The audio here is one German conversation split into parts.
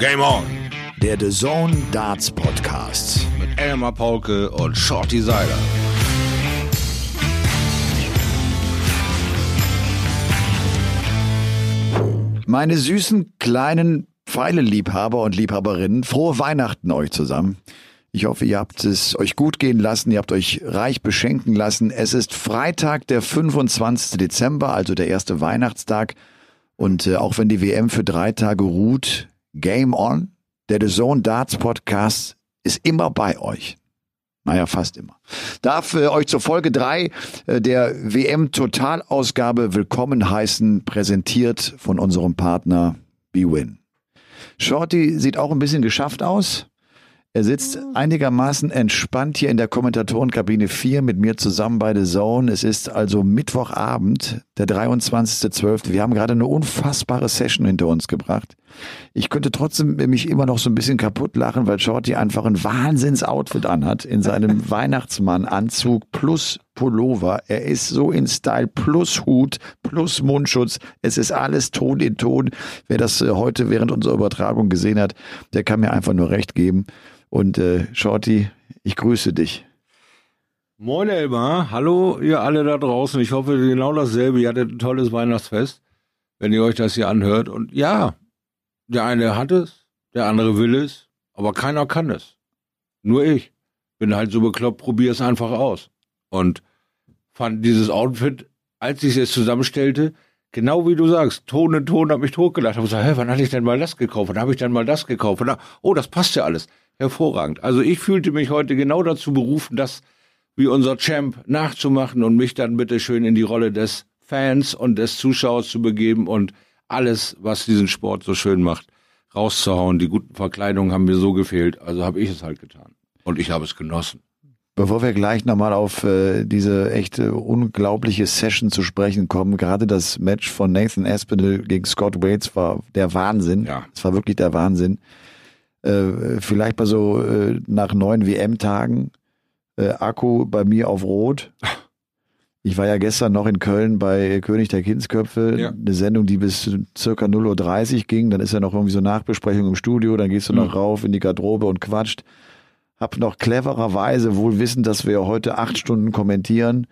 Game On! Der The Zone Darts Podcast. Mit Elmar Paulke und Shorty Seiler. Meine süßen kleinen Pfeileliebhaber und Liebhaberinnen, frohe Weihnachten euch zusammen. Ich hoffe, ihr habt es euch gut gehen lassen, ihr habt euch reich beschenken lassen. Es ist Freitag, der 25. Dezember, also der erste Weihnachtstag. Und äh, auch wenn die WM für drei Tage ruht, Game On, der The Zone Darts Podcast ist immer bei euch. Naja, fast immer. Darf äh, euch zur Folge drei äh, der WM-Totalausgabe willkommen heißen, präsentiert von unserem Partner BWin. Shorty sieht auch ein bisschen geschafft aus. Er sitzt einigermaßen entspannt hier in der Kommentatorenkabine 4 mit mir zusammen bei The Zone. Es ist also Mittwochabend, der 23.12. Wir haben gerade eine unfassbare Session hinter uns gebracht. Ich könnte trotzdem mich immer noch so ein bisschen kaputt lachen, weil Shorty einfach ein Wahnsinns-Outfit anhat in seinem Weihnachtsmann-Anzug plus Pullover. Er ist so in Style plus Hut plus Mundschutz. Es ist alles Ton in Ton. Wer das äh, heute während unserer Übertragung gesehen hat, der kann mir einfach nur recht geben. Und äh, Shorty, ich grüße dich. Moin Elmar, hallo ihr alle da draußen. Ich hoffe genau dasselbe. Ihr hattet ein tolles Weihnachtsfest, wenn ihr euch das hier anhört. Und ja, der eine hat es, der andere will es, aber keiner kann es. Nur ich. Bin halt so bekloppt, probier es einfach aus. Und fand dieses Outfit, als ich es zusammenstellte, genau wie du sagst, Ton in Ton habe ich hochgelacht. Habe gesagt, hä, wann hatte ich denn mal das gekauft? Wann habe ich denn mal das gekauft? Und, oh, das passt ja alles. Hervorragend. Also ich fühlte mich heute genau dazu berufen, das wie unser Champ nachzumachen und mich dann bitte schön in die Rolle des Fans und des Zuschauers zu begeben und alles, was diesen Sport so schön macht, rauszuhauen. Die guten Verkleidungen haben mir so gefehlt, also habe ich es halt getan. Und ich habe es genossen. Bevor wir gleich nochmal auf äh, diese echte unglaubliche Session zu sprechen kommen, gerade das Match von Nathan Aspinall gegen Scott Waits war der Wahnsinn. Ja. Es war wirklich der Wahnsinn. Äh, vielleicht mal so äh, nach neun WM-Tagen äh, Akku bei mir auf Rot. Ich war ja gestern noch in Köln bei König der Kindsköpfe, Ja. eine Sendung, die bis circa 0.30 Uhr ging. Dann ist ja noch irgendwie so Nachbesprechung im Studio, dann gehst du noch Mhm. rauf in die Garderobe und quatscht. Hab noch clevererweise, wohl wissend, dass wir heute acht Stunden kommentieren,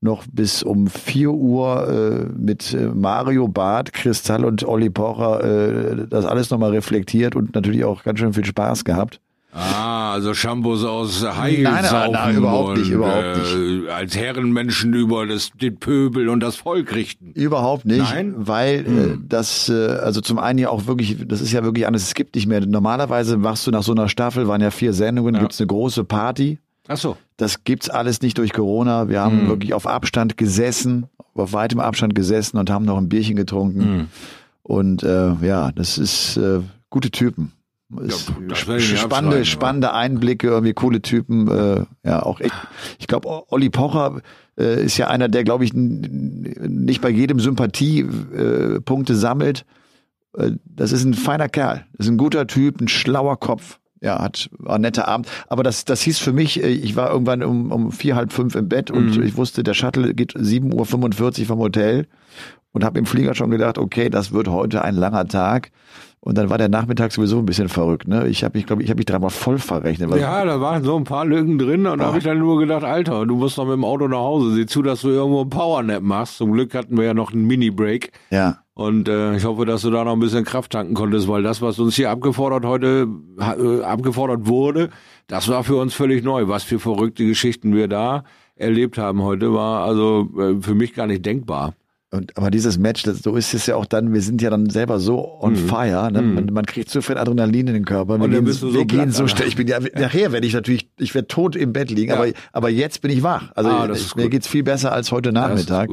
noch bis um 4 Uhr äh, mit äh, Mario Barth, Kristall und Olli Pocher äh, das alles nochmal reflektiert und natürlich auch ganz schön viel Spaß gehabt. Ah, also Shampoos aus Hai Nein, nein, nein, überhaupt nicht, und, überhaupt äh, als Herrenmenschen über das, den Pöbel und das Volk richten. Überhaupt nicht, Nein? weil äh, Hm. das, äh, also zum einen ja auch wirklich, das ist ja wirklich anders, es gibt nicht mehr. Normalerweise machst du nach so einer Staffel, waren ja vier Sendungen, Ja. gibt's eine große Party. Ach so. Das gibt's alles nicht durch Corona. Wir haben Hm. wirklich auf Abstand gesessen, auf weitem Abstand gesessen und haben noch ein Bierchen getrunken. Hm. Und äh, ja, das ist äh, gute Typen. Ist Ja, ich spannende, spannende Einblicke, irgendwie coole Typen. Äh, ja, auch echt. Ich glaube, Olli Pocher äh, ist ja einer, der, glaube ich, nicht bei jedem Sympathie äh, sammelt. Äh, das ist ein feiner Kerl. Das ist ein guter Typ, ein schlauer Kopf. Ja, hat war ein netter Abend. Aber das, das hieß für mich, äh, ich war irgendwann um, um vier, halb fünf im Bett und Mhm. ich wusste, der Shuttle geht 7.45 Uhr vom Hotel und habe im Flieger schon gedacht, okay, das wird heute ein langer Tag. Und dann war der Nachmittag sowieso ein bisschen verrückt. Ne? Ich habe mich, glaube ich, habe mich dreimal voll verrechnet. Ja, da waren so ein paar Lücken drin und da habe ich dann nur gedacht, Alter, du musst noch mit dem Auto nach Hause. Sieh zu, dass du irgendwo einen Powernap machst. Zum Glück hatten wir ja noch einen Mini-Break. ja. Und äh, ich hoffe, dass du da noch ein bisschen Kraft tanken konntest, weil das, was uns hier abgefordert heute äh, abgefordert wurde, das war für uns völlig neu. Was für verrückte Geschichten wir da erlebt haben heute, war also äh, für mich gar nicht denkbar. Und, aber dieses Match, das, so ist es ja auch dann, wir sind ja dann selber so on fire, ne? man, man kriegt so viel Adrenalin in den Körper. Wir Mhm. Und gehen, so wir gehen so schnell. Ich bin ja, nachher werde ich natürlich, ich werde tot im Bett liegen, Ja. aber, aber jetzt bin ich wach. Also Ah, ich, mir geht's viel besser als heute Nachmittag.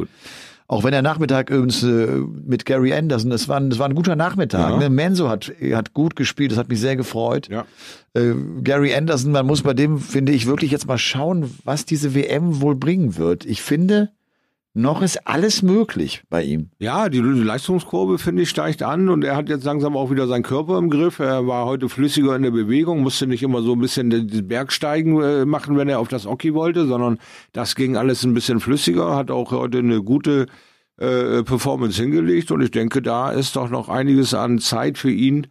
Auch wenn der Nachmittag übrigens äh, mit Gary Anderson, das war, ein- das war ein guter Nachmittag. Ja. Ne? Menzo hat, hat gut gespielt, das hat mich sehr gefreut. Ja. Äh, Gary Anderson, man muss bei dem, finde ich, wirklich jetzt mal schauen, was diese WM wohl bringen wird. Ich finde, noch ist alles möglich bei ihm. Ja, die Leistungskurve, finde ich, steigt an und er hat jetzt langsam auch wieder seinen Körper im Griff. Er war heute flüssiger in der Bewegung, musste nicht immer so ein bisschen den Bergsteigen äh, machen, wenn er auf das Oki wollte, sondern das ging alles ein bisschen flüssiger, hat auch heute eine gute äh, Performance hingelegt und ich denke, da ist doch noch einiges an Zeit für ihn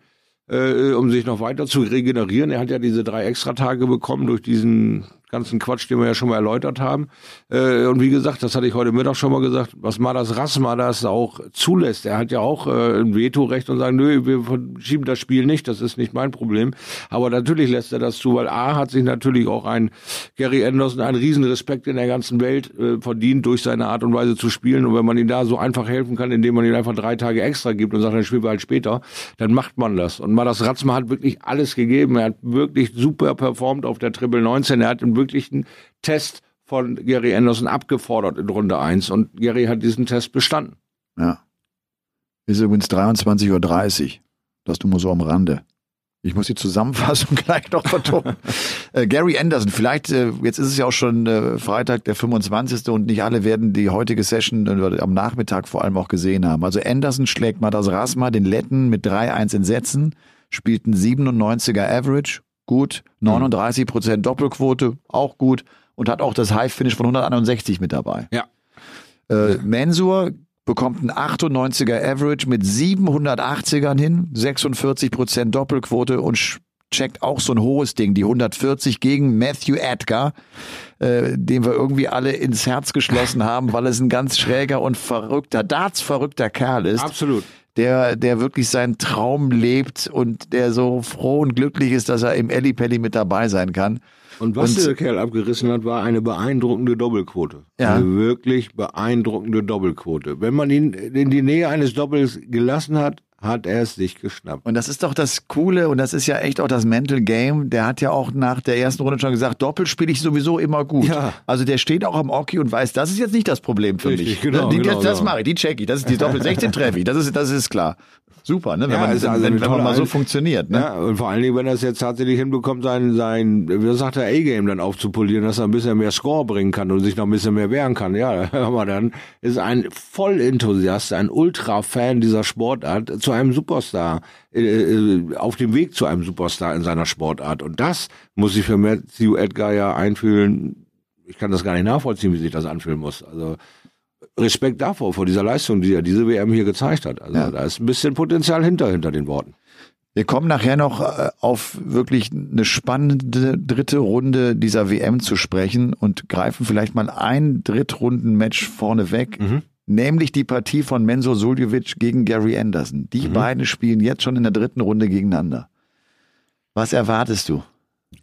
äh, um sich noch weiter zu regenerieren. Er hat ja diese drei Extratage bekommen durch diesen ganzen Quatsch, den wir ja schon mal erläutert haben. Äh, und wie gesagt, das hatte ich heute Mittag schon mal gesagt, was Madas Rasma das auch zulässt. Er hat ja auch äh, ein Vetorecht und sagt, nö, wir schieben das Spiel nicht, das ist nicht mein Problem. Aber natürlich lässt er das zu, weil A hat sich natürlich auch ein Gary Anderson einen riesen Respekt in der ganzen Welt äh, verdient durch seine Art und Weise zu spielen. Und wenn man ihm da so einfach helfen kann, indem man ihm einfach drei Tage extra gibt und sagt, dann spielen wir halt später, dann macht man das. Und Madas Ratzma hat wirklich alles gegeben. Er hat wirklich super performt auf der Triple 19. Er hat wirklich wirklichen Test von Gary Anderson abgefordert in Runde 1 und Gary hat diesen Test bestanden. Ja. Ist übrigens 23.30 Uhr. Das du mal so am Rande. Ich muss die Zusammenfassung gleich noch vertonen. äh, Gary Anderson, vielleicht, äh, jetzt ist es ja auch schon äh, Freitag, der 25. und nicht alle werden die heutige Session äh, am Nachmittag vor allem auch gesehen haben. Also Anderson schlägt Matas Rasma, den Letten, mit 3-1 in Sätzen, spielt einen 97er Average, gut, 39 Prozent Doppelquote, auch gut und hat auch das High-Finish von 161 mit dabei. Ja. Äh, Mensur bekommt einen 98er Average mit 780ern hin, 46 Prozent Doppelquote und checkt auch so ein hohes Ding, die 140 gegen Matthew Edgar, äh, den wir irgendwie alle ins Herz geschlossen haben, weil es ein ganz schräger und verrückter, darts-verrückter Kerl ist. Absolut der, der wirklich seinen Traum lebt und der so froh und glücklich ist, dass er im Ellipelli mit dabei sein kann. Und was und, der Kerl abgerissen hat, war eine beeindruckende Doppelquote. Ja. Eine wirklich beeindruckende Doppelquote. Wenn man ihn in die Nähe eines Doppels gelassen hat, hat er es sich geschnappt. Und das ist doch das Coole und das ist ja echt auch das Mental Game. Der hat ja auch nach der ersten Runde schon gesagt, Doppel spiele ich sowieso immer gut. Ja. Also der steht auch am Oki und weiß, das ist jetzt nicht das Problem für Richtig, mich. Genau, die, genau, das genau. mache ich, die check ich. Das ist die Doppel 16 treffe ich. Das ist, das ist klar. Super, ne? wenn, ja, man, also wenn, wenn man mal so funktioniert. Ne? Ja, und vor allen Dingen, wenn er es jetzt tatsächlich hinbekommt, sein, sein wie sagt er, A-Game dann aufzupolieren, dass er ein bisschen mehr Score bringen kann und sich noch ein bisschen mehr wehren kann. Ja, aber dann ist ein Vollenthusiast, ein Ultra-Fan dieser Sportart zu einem Superstar, äh, äh, auf dem Weg zu einem Superstar in seiner Sportart. Und das muss sich für Matthew Edgar ja einfühlen. Ich kann das gar nicht nachvollziehen, wie sich das anfühlen muss. Also Respekt davor, vor dieser Leistung, die er diese WM hier gezeigt hat. Also ja. da ist ein bisschen Potenzial hinter, hinter den Worten. Wir kommen nachher noch äh, auf wirklich eine spannende dritte Runde dieser WM zu sprechen und greifen vielleicht mal ein Drittrunden-Match vorne weg. Mhm. Nämlich die Partie von Menzo Suljovic gegen Gary Anderson. Die mhm. beiden spielen jetzt schon in der dritten Runde gegeneinander. Was erwartest du?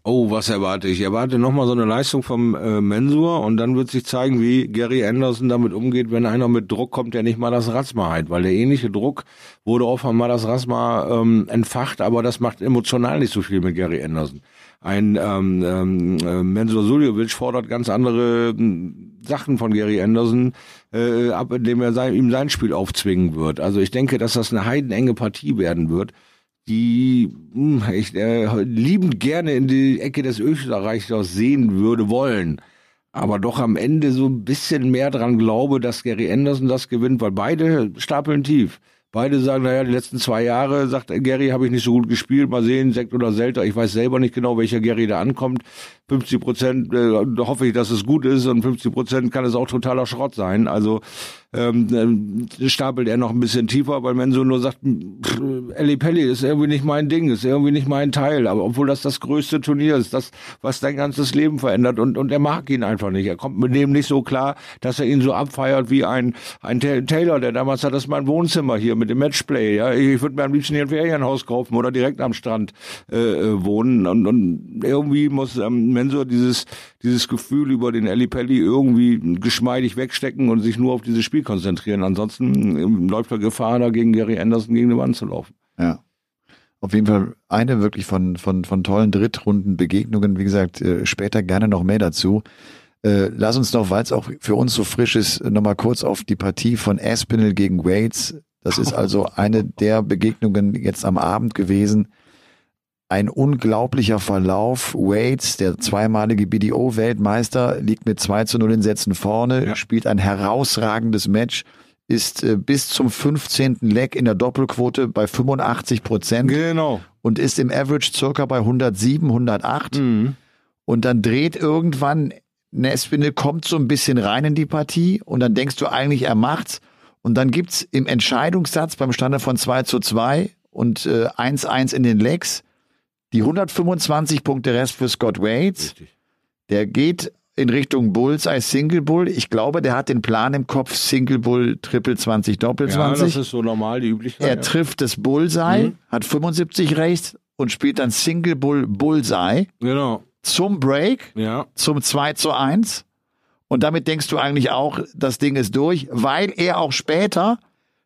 Oh, was erwarte ich? Ich erwarte nochmal so eine Leistung vom äh, Mensur und dann wird sich zeigen, wie Gary Anderson damit umgeht, wenn einer mit Druck kommt, der nicht mal das Rasma hat, weil der ähnliche Druck wurde auch von das Rasma ähm, entfacht, aber das macht emotional nicht so viel mit Gary Anderson. Ein ähm, ähm, äh, Mensur Suljovic fordert ganz andere äh, Sachen von Gary Anderson äh, ab, indem er sein, ihm sein Spiel aufzwingen wird. Also ich denke, dass das eine heidenenge Partie werden wird die hm, ich äh, liebend gerne in die Ecke des Österreichers sehen würde wollen. Aber doch am Ende so ein bisschen mehr dran glaube, dass Gary Anderson das gewinnt, weil beide stapeln tief. Beide sagen, naja, die letzten zwei Jahre, sagt Gary, habe ich nicht so gut gespielt. Mal sehen, Sekt oder Selter. Ich weiß selber nicht genau, welcher Gary da ankommt. 50 Prozent äh, hoffe ich, dass es gut ist und 50 Prozent kann es auch totaler Schrott sein. Also ähm, äh, stapelt er noch ein bisschen tiefer, weil Menso nur sagt, Ellie Pelli ist irgendwie nicht mein Ding, ist irgendwie nicht mein Teil, aber obwohl das das größte Turnier ist, das, was dein ganzes Leben verändert und, und er mag ihn einfach nicht. Er kommt mit dem nicht so klar, dass er ihn so abfeiert wie ein, ein Taylor, der damals hat, das mein Wohnzimmer hier mit dem Matchplay, ja. Ich würde mir am liebsten hier ein Ferienhaus kaufen oder direkt am Strand äh, äh wohnen und, und irgendwie muss ähm, Mensur dieses, dieses Gefühl über den Ellie Pelli irgendwie geschmeidig wegstecken und sich nur auf dieses Spiel konzentrieren. Ansonsten ähm, läuft er Gefahr, da gegen Gary Anderson gegen die Wand zu laufen. Ja. Auf jeden Fall eine wirklich von, von, von tollen Drittrundenbegegnungen. Wie gesagt, äh, später gerne noch mehr dazu. Äh, lass uns noch, weil es auch für uns so frisch ist, nochmal kurz auf die Partie von Aspinall gegen Waits. Das ist also eine der Begegnungen jetzt am Abend gewesen ein unglaublicher Verlauf. Waits, der zweimalige BDO-Weltmeister, liegt mit 2 zu 0 in Sätzen vorne, ja. spielt ein herausragendes Match, ist äh, bis zum 15. Leg in der Doppelquote bei 85 Prozent. Genau. Und ist im Average circa bei 107, 108. Mhm. Und dann dreht irgendwann Nespinel kommt so ein bisschen rein in die Partie und dann denkst du eigentlich, er macht's. Und dann gibt's im Entscheidungssatz beim Standard von 2 zu 2 und 1-1 äh, in den Legs. Die 125 Punkte Rest für Scott Waits. Richtig. Der geht in Richtung Bullseye Single Bull. Ich glaube, der hat den Plan im Kopf Single Bull Triple 20 Doppel 20. Ja, das ist so normal die Üblichkeit. Er ja. trifft das Bullseye, mhm. hat 75 rechts und spielt dann Single Bull Bullseye. Genau. Zum Break, ja. zum 2 zu 1. Und damit denkst du eigentlich auch, das Ding ist durch, weil er auch später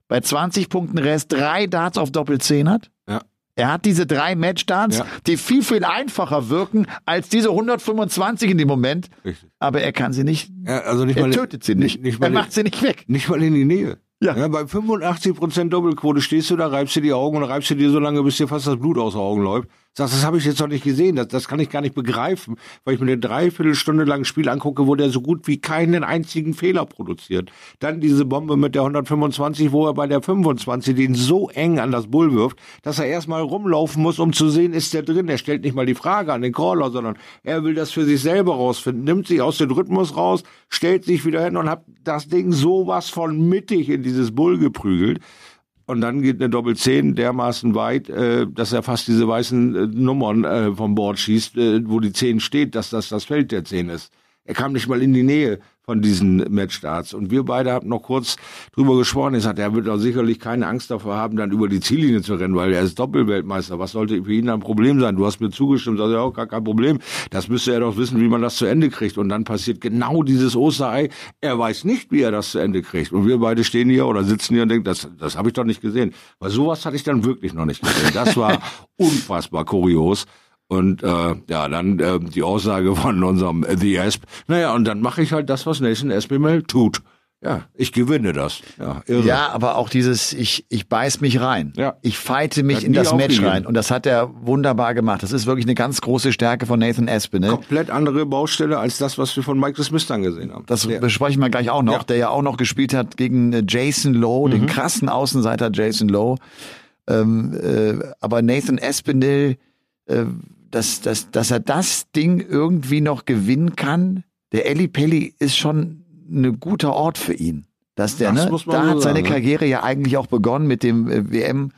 bei 20 Punkten Rest drei Darts auf Doppel 10 hat. Ja. Er hat diese drei Matchdowns, ja. die viel, viel einfacher wirken als diese 125 in dem Moment. Richtig. Aber er kann sie nicht. Ja, also nicht er mal, tötet sie nicht. nicht, nicht er macht sie nicht weg. Nicht mal in die Nähe. Ja. ja. bei 85% Doppelquote stehst du da, reibst dir die Augen und reibst dir so lange, bis dir fast das Blut aus den Augen läuft. Sagst, das habe ich jetzt noch nicht gesehen, das, das kann ich gar nicht begreifen, weil ich mir eine Dreiviertelstunde lang Spiel angucke, wo der so gut wie keinen einzigen Fehler produziert. Dann diese Bombe mit der 125, wo er bei der 25 den so eng an das Bull wirft, dass er erstmal rumlaufen muss, um zu sehen, ist der drin. Er stellt nicht mal die Frage an den Caller, sondern er will das für sich selber rausfinden, nimmt sich aus dem Rhythmus raus, stellt sich wieder hin und hat das Ding sowas von mittig in dieses Bull geprügelt. Und dann geht eine Doppel 10 dermaßen weit, äh, dass er fast diese weißen äh, Nummern äh, vom Board schießt, äh, wo die 10 steht, dass das das Feld der 10 ist. Er kam nicht mal in die Nähe von diesen Matchstarts. Und wir beide haben noch kurz drüber gesprochen. Ich sagte, er wird auch sicherlich keine Angst davor haben, dann über die Ziellinie zu rennen, weil er ist Doppelweltmeister. Was sollte für ihn ein Problem sein? Du hast mir zugestimmt, also ja, gar kein Problem. Das müsste er doch wissen, wie man das zu Ende kriegt. Und dann passiert genau dieses Osterei. Er weiß nicht, wie er das zu Ende kriegt. Und wir beide stehen hier oder sitzen hier und denken, das, das habe ich doch nicht gesehen. Weil sowas hatte ich dann wirklich noch nicht gesehen. Das war unfassbar kurios. Und äh, ja, dann äh, die Aussage von unserem äh, The Asp. Naja, und dann mache ich halt das, was Nathan Aspinall tut. Ja, ich gewinne das. Ja, irre. ja, aber auch dieses, ich, ich beiß mich rein. Ja. Ich fighte mich in das Match rein. Und das hat er wunderbar gemacht. Das ist wirklich eine ganz große Stärke von Nathan Aspinall. Komplett andere Baustelle als das, was wir von Michael Smith dann gesehen haben. Das ja. besprechen wir gleich auch noch, ja. der ja auch noch gespielt hat gegen äh, Jason Lowe, mhm. den krassen Außenseiter Jason Lowe. Ähm, äh, aber Nathan Aspinall, äh, dass, dass, dass er das Ding irgendwie noch gewinnen kann. Der Eli Pelli ist schon ein guter Ort für ihn. Dass der, das ne, da hat seine sagen, Karriere ja eigentlich auch begonnen mit dem äh, WM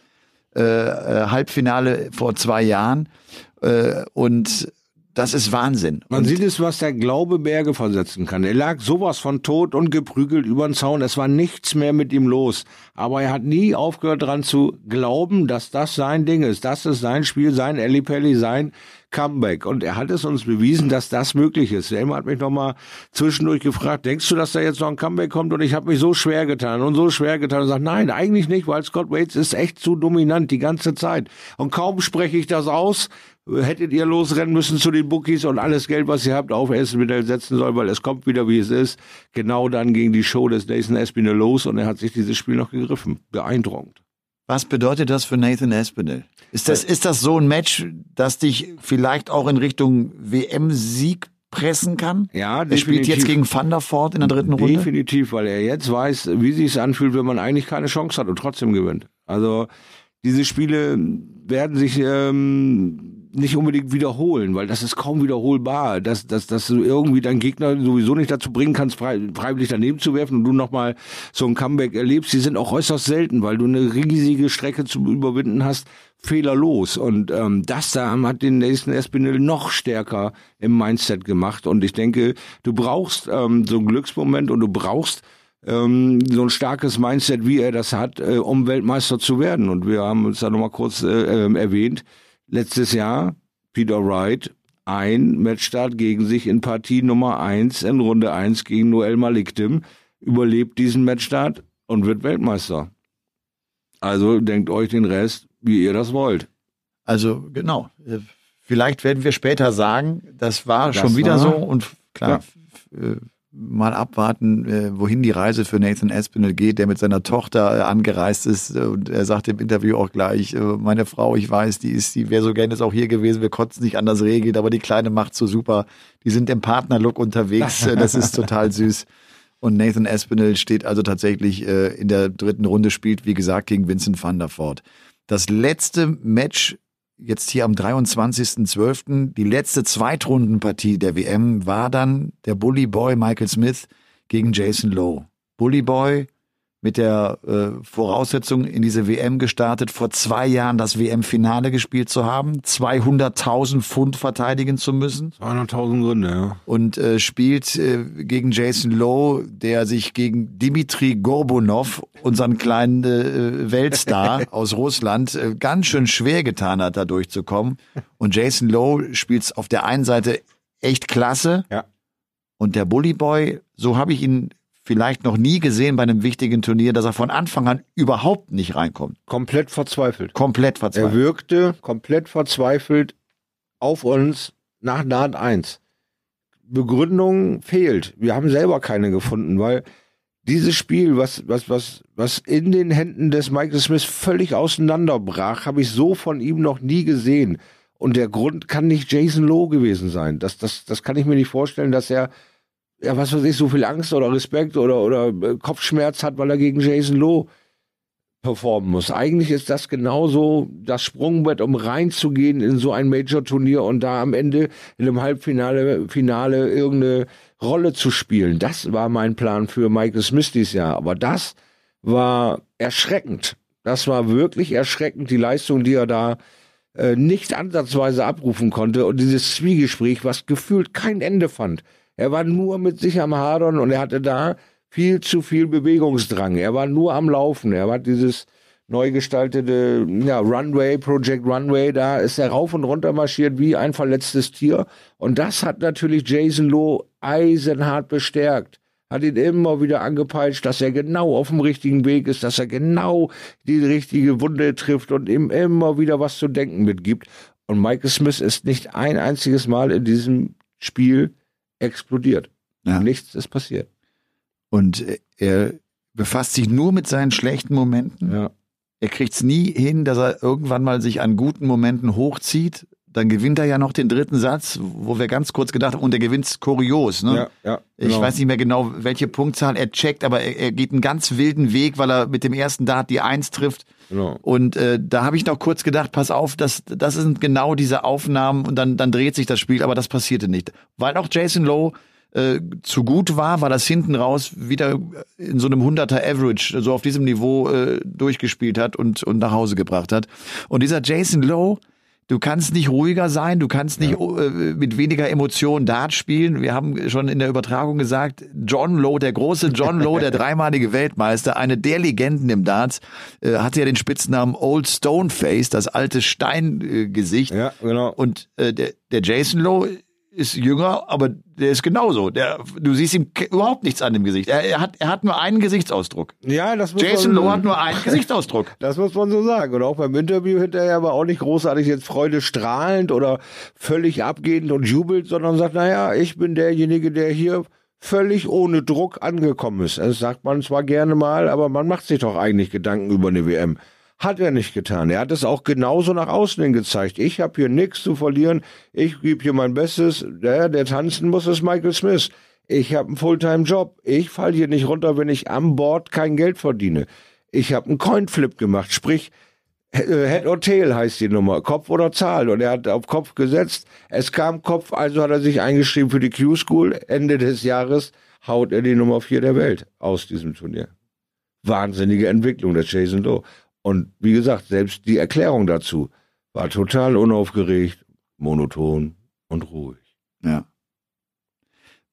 äh, äh, Halbfinale vor zwei Jahren. Äh, und das ist Wahnsinn. Man und sieht es, was der Glaube Berge versetzen kann. Er lag sowas von tot und geprügelt über den Zaun. Es war nichts mehr mit ihm los. Aber er hat nie aufgehört daran zu glauben, dass das sein Ding ist. Das ist sein Spiel, sein Ellipelli, sein Comeback. Und er hat es uns bewiesen, dass das möglich ist. Der hat mich nochmal zwischendurch gefragt, denkst du, dass da jetzt noch ein Comeback kommt? Und ich habe mich so schwer getan und so schwer getan und sagt, nein, eigentlich nicht, weil Scott Waits ist echt zu dominant die ganze Zeit. Und kaum spreche ich das aus, hättet ihr losrennen müssen zu den Bookies und alles Geld, was ihr habt, auf Espinel setzen sollen, weil es kommt wieder, wie es ist. Genau dann ging die Show des Nathan Espinel los und er hat sich dieses Spiel noch gegriffen. Beeindruckend. Was bedeutet das für Nathan Espinel? Ist das, ist das so ein Match, das dich vielleicht auch in Richtung WM-Sieg pressen kann? Ja, definitiv. Er spielt jetzt gegen Van der Voort in der dritten Runde? Definitiv, weil er jetzt weiß, wie sich es anfühlt, wenn man eigentlich keine Chance hat und trotzdem gewinnt. Also diese Spiele werden sich ähm, nicht unbedingt wiederholen, weil das ist kaum wiederholbar, dass, dass, dass du irgendwie deinen Gegner sowieso nicht dazu bringen kannst, frei, freiwillig daneben zu werfen und du nochmal so ein Comeback erlebst. Die sind auch äußerst selten, weil du eine riesige Strecke zu überwinden hast, fehlerlos. Und ähm, das da hat den nächsten Espinel noch stärker im Mindset gemacht. Und ich denke, du brauchst ähm, so einen Glücksmoment und du brauchst ähm, so ein starkes Mindset, wie er das hat, äh, um Weltmeister zu werden. Und wir haben uns da nochmal kurz äh, äh, erwähnt, letztes Jahr Peter Wright, ein Matchstart gegen sich in Partie Nummer eins in Runde eins gegen Noel Malikdim, überlebt diesen Matchstart und wird Weltmeister. Also denkt euch den Rest, wie ihr das wollt. Also genau. Äh, vielleicht werden wir später sagen, das war das schon wieder war, so und klar, ja. Mal abwarten, äh, wohin die Reise für Nathan Espinel geht, der mit seiner Tochter äh, angereist ist. Und er sagt im Interview auch gleich, äh, meine Frau, ich weiß, die ist, die wäre so gerne auch hier gewesen, wir konnten es nicht anders regeln, aber die Kleine macht so super. Die sind im Partnerlook unterwegs, das ist total süß. Und Nathan Espinel steht also tatsächlich in der dritten Runde, spielt, wie gesagt, gegen Vincent van der Voort. Das letzte Match jetzt hier am 23.12. die letzte Zweitrundenpartie der WM war dann der Bully Boy Michael Smith gegen Jason Lowe. Bully Boy mit der äh, Voraussetzung in diese WM gestartet, vor zwei Jahren das WM-Finale gespielt zu haben, 200.000 Pfund verteidigen zu müssen. 200.000 Gründe, ja. Und äh, spielt äh, gegen Jason Lowe, der sich gegen Dimitri Gorbunov, unseren kleinen äh, Weltstar aus Russland, äh, ganz schön schwer getan hat, da durchzukommen. Und Jason Lowe spielt auf der einen Seite echt klasse. Ja. Und der Bully Boy, so habe ich ihn vielleicht noch nie gesehen bei einem wichtigen Turnier, dass er von Anfang an überhaupt nicht reinkommt. Komplett verzweifelt. Komplett Er verzweifelt. wirkte komplett verzweifelt auf uns nach Naht 1. Begründung fehlt. Wir haben selber keine gefunden, weil dieses Spiel, was, was, was, was in den Händen des Michael Smith völlig auseinanderbrach, habe ich so von ihm noch nie gesehen. Und der Grund kann nicht Jason Lowe gewesen sein. Das, das, das kann ich mir nicht vorstellen, dass er, ja, was weiß ich, so viel Angst oder Respekt oder, oder äh, Kopfschmerz hat, weil er gegen Jason Lowe performen muss. Eigentlich ist das genauso das Sprungbrett, um reinzugehen in so ein Major-Turnier und da am Ende in einem Halbfinale Finale irgendeine Rolle zu spielen. Das war mein Plan für Michael Smith dieses Jahr. Aber das war erschreckend. Das war wirklich erschreckend, die Leistung, die er da äh, nicht ansatzweise abrufen konnte und dieses Zwiegespräch, was gefühlt kein Ende fand. Er war nur mit sich am Hadern und er hatte da viel zu viel Bewegungsdrang. Er war nur am Laufen. Er hat dieses neu gestaltete ja, Runway, Project Runway, da ist er rauf und runter marschiert wie ein verletztes Tier. Und das hat natürlich Jason Lowe eisenhart bestärkt. Hat ihn immer wieder angepeitscht, dass er genau auf dem richtigen Weg ist, dass er genau die richtige Wunde trifft und ihm immer wieder was zu denken mitgibt. Und Michael Smith ist nicht ein einziges Mal in diesem Spiel explodiert. Ja. Nichts ist passiert. Und er befasst sich nur mit seinen schlechten Momenten. Ja. Er kriegt es nie hin, dass er irgendwann mal sich an guten Momenten hochzieht. Dann gewinnt er ja noch den dritten Satz, wo wir ganz kurz gedacht haben, und er gewinnt kurios. Ne? Ja, ja, Ich genau. weiß nicht mehr genau, welche Punktzahl er checkt, aber er, er geht einen ganz wilden Weg, weil er mit dem ersten Dart die Eins trifft. Genau. Und äh, da habe ich noch kurz gedacht, pass auf, das, das sind genau diese Aufnahmen und dann, dann dreht sich das Spiel, aber das passierte nicht. Weil auch Jason Lowe äh, zu gut war, weil das hinten raus wieder in so einem 100er Average, so auf diesem Niveau äh, durchgespielt hat und, und nach Hause gebracht hat. Und dieser Jason Lowe, Du kannst nicht ruhiger sein, du kannst nicht äh, mit weniger Emotionen Dart spielen. Wir haben schon in der Übertragung gesagt, John Lowe, der große John Lowe, der dreimalige Weltmeister, eine der Legenden im Darts, äh, hatte ja den Spitznamen Old Stone Face, das alte Steingesicht. Ja, genau. Und äh, der, der Jason Lowe ist jünger, aber der ist genauso. Der, du siehst ihm überhaupt nichts an dem Gesicht. Er, er, hat, er hat nur einen Gesichtsausdruck. Ja, das muss Jason man, Lowe hat nur einen Gesichtsausdruck. Das muss man so sagen. Und auch beim Interview hinterher war auch nicht großartig jetzt freudestrahlend oder völlig abgehend und jubelt, sondern sagt, naja, ich bin derjenige, der hier völlig ohne Druck angekommen ist. Das sagt man zwar gerne mal, aber man macht sich doch eigentlich Gedanken über eine WM. Hat er nicht getan. Er hat es auch genauso nach außen hin gezeigt. Ich habe hier nichts zu verlieren. Ich gebe hier mein Bestes. Der, der tanzen muss, ist Michael Smith. Ich habe einen Fulltime-Job. Ich fall hier nicht runter, wenn ich am Bord kein Geld verdiene. Ich habe einen Coinflip gemacht, sprich äh, Head or Tail heißt die Nummer, Kopf oder Zahl. Und er hat auf Kopf gesetzt. Es kam Kopf, also hat er sich eingeschrieben für die Q-School. Ende des Jahres haut er die Nummer 4 der Welt aus diesem Turnier. Wahnsinnige Entwicklung der Jason Lowe. Und wie gesagt, selbst die Erklärung dazu war total unaufgeregt, monoton und ruhig. Ja.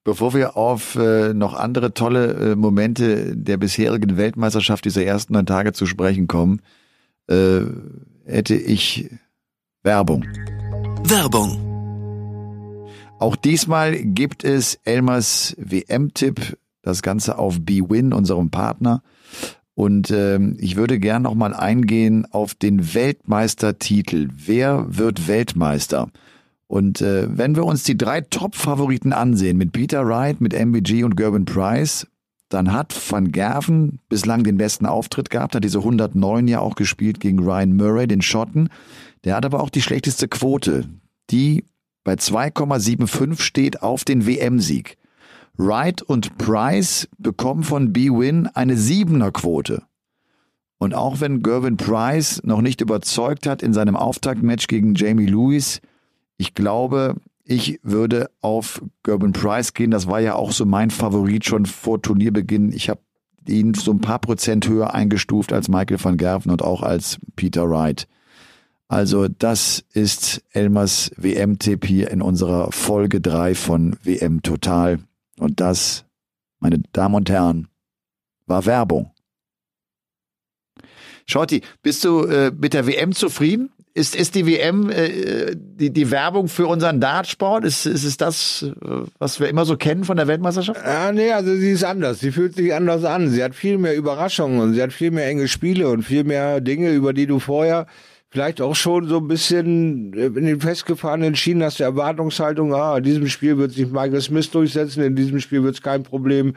Bevor wir auf äh, noch andere tolle äh, Momente der bisherigen Weltmeisterschaft dieser ersten neun Tage zu sprechen kommen, äh, hätte ich Werbung. Werbung. Auch diesmal gibt es Elmers WM-Tipp, das Ganze auf BWin, unserem Partner. Und ähm, ich würde gern noch mal eingehen auf den Weltmeistertitel. Wer wird Weltmeister? Und äh, wenn wir uns die drei Top-Favoriten ansehen, mit Peter Wright, mit MBG und Gerben Price, dann hat Van Gerven bislang den besten Auftritt gehabt, hat diese 109 ja auch gespielt gegen Ryan Murray, den Schotten. Der hat aber auch die schlechteste Quote, die bei 2,75 steht auf den WM-Sieg. Wright und Price bekommen von B-Win eine Siebener-Quote. Und auch wenn Gervin Price noch nicht überzeugt hat in seinem Auftaktmatch gegen Jamie Lewis, ich glaube, ich würde auf Gerben Price gehen. Das war ja auch so mein Favorit schon vor Turnierbeginn. Ich habe ihn so ein paar Prozent höher eingestuft als Michael van Gerven und auch als Peter Wright. Also das ist Elmers WM-Tipp hier in unserer Folge 3 von WM Total. Und das, meine Damen und Herren, war Werbung. Shorty, bist du äh, mit der WM zufrieden? Ist, ist die WM äh, die, die Werbung für unseren Dartsport? Ist, ist es das, was wir immer so kennen von der Weltmeisterschaft? Ja, nee, also sie ist anders. Sie fühlt sich anders an. Sie hat viel mehr Überraschungen und sie hat viel mehr enge Spiele und viel mehr Dinge, über die du vorher vielleicht auch schon so ein bisschen äh, in den festgefahrenen Schienen hast du Erwartungshaltung, ah, in diesem Spiel wird sich Michael Smith durchsetzen, in diesem Spiel wird es kein Problem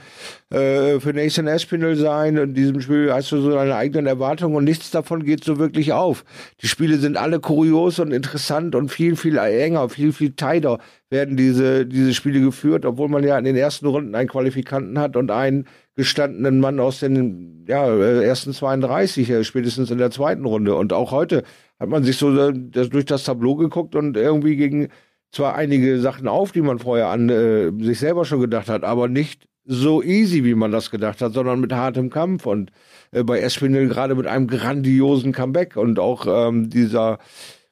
äh, für Nathan Espinel sein, in diesem Spiel hast du so deine eigenen Erwartungen und nichts davon geht so wirklich auf. Die Spiele sind alle kurios und interessant und viel, viel enger, viel, viel tighter werden diese, diese Spiele geführt, obwohl man ja in den ersten Runden einen Qualifikanten hat und einen gestandenen Mann aus den ja, äh, ersten 32, äh, spätestens in der zweiten Runde. Und auch heute hat man sich so das, durch das Tableau geguckt und irgendwie gegen zwar einige Sachen auf, die man vorher an äh, sich selber schon gedacht hat, aber nicht so easy, wie man das gedacht hat, sondern mit hartem Kampf und äh, bei Espinel gerade mit einem grandiosen Comeback und auch ähm, dieser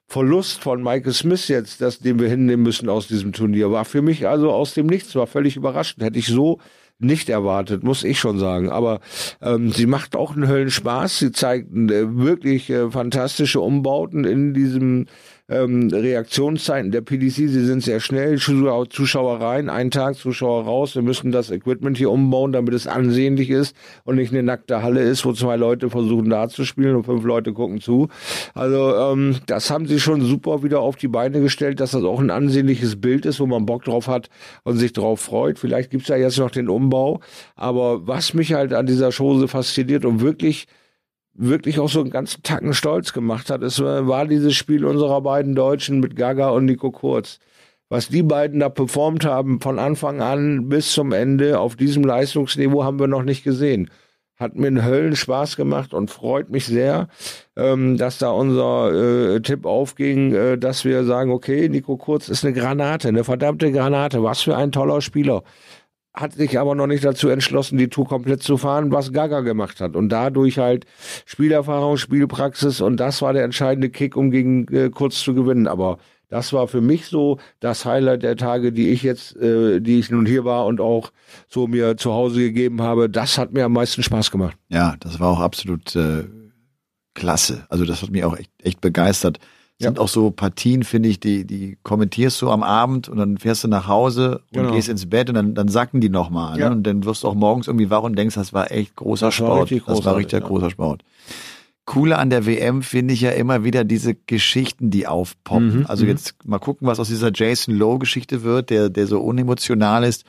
Verlust von Michael Smith jetzt, das, den wir hinnehmen müssen aus diesem Turnier, war für mich also aus dem Nichts, war völlig überraschend. Hätte ich so nicht erwartet, muss ich schon sagen. Aber ähm, sie macht auch einen Höllenspaß. Sie zeigt äh, wirklich äh, fantastische Umbauten in diesem ähm, Reaktionszeiten der PDC, sie sind sehr schnell, Zuschauer rein, ein Tag Zuschauer raus, wir müssen das Equipment hier umbauen, damit es ansehnlich ist und nicht eine nackte Halle ist, wo zwei Leute versuchen da zu spielen und fünf Leute gucken zu. Also ähm, das haben sie schon super wieder auf die Beine gestellt, dass das auch ein ansehnliches Bild ist, wo man Bock drauf hat und sich drauf freut. Vielleicht gibt's ja jetzt noch den Umbau, aber was mich halt an dieser Chose fasziniert und wirklich wirklich auch so einen ganzen Tacken stolz gemacht hat, es war dieses Spiel unserer beiden Deutschen mit Gaga und Nico Kurz. Was die beiden da performt haben, von Anfang an bis zum Ende, auf diesem Leistungsniveau haben wir noch nicht gesehen. Hat mir einen Höllenspaß gemacht und freut mich sehr, ähm, dass da unser äh, Tipp aufging, äh, dass wir sagen, okay, Nico Kurz ist eine Granate, eine verdammte Granate, was für ein toller Spieler hat sich aber noch nicht dazu entschlossen, die Tour komplett zu fahren, was Gaga gemacht hat. Und dadurch halt Spielerfahrung, Spielpraxis und das war der entscheidende Kick, um gegen äh, Kurz zu gewinnen. Aber das war für mich so das Highlight der Tage, die ich jetzt, äh, die ich nun hier war und auch so mir zu Hause gegeben habe. Das hat mir am meisten Spaß gemacht. Ja, das war auch absolut äh, klasse. Also das hat mich auch echt, echt begeistert sind auch so Partien, finde ich, die, die kommentierst du am Abend und dann fährst du nach Hause und genau. gehst ins Bett und dann, dann sacken die nochmal. Ne? Ja. Und dann wirst du auch morgens irgendwie wach und denkst, das war echt großer das Sport. das war richtig ja. großer Sport. Coole an der WM finde ich ja immer wieder diese Geschichten, die aufpoppen. Mhm, also mhm. jetzt mal gucken, was aus dieser Jason Lowe Geschichte wird, der, der so unemotional ist.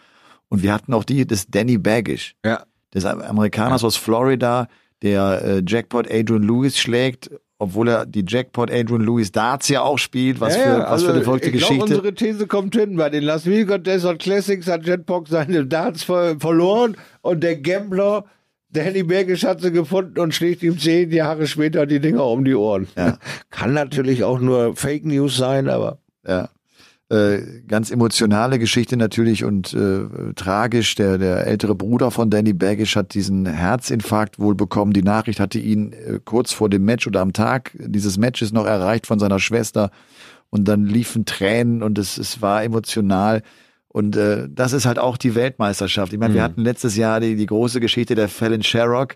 Und wir hatten auch die des Danny Baggish. Ja. Des Amerikaners ja. aus Florida, der äh, Jackpot Adrian Lewis schlägt obwohl er die Jackpot Adrian Lewis Darts ja auch spielt, was, ja, für, was also für eine verrückte ich Geschichte. unsere These kommt hin. Bei den Las Vegas Desert Classics hat Jetpot seine Darts ver verloren und der Gambler Danny Bergisch hat sie gefunden und schlägt ihm zehn Jahre später die Dinger um die Ohren. Ja. Kann natürlich auch nur Fake News sein, aber. Ja. Äh, ganz emotionale Geschichte natürlich und äh, tragisch. Der, der ältere Bruder von Danny Baggish hat diesen Herzinfarkt wohl bekommen. Die Nachricht hatte ihn äh, kurz vor dem Match oder am Tag dieses Matches noch erreicht von seiner Schwester. Und dann liefen Tränen und es, es war emotional. Und äh, das ist halt auch die Weltmeisterschaft. Ich meine, mhm. wir hatten letztes Jahr die, die große Geschichte der Fallon Sherrock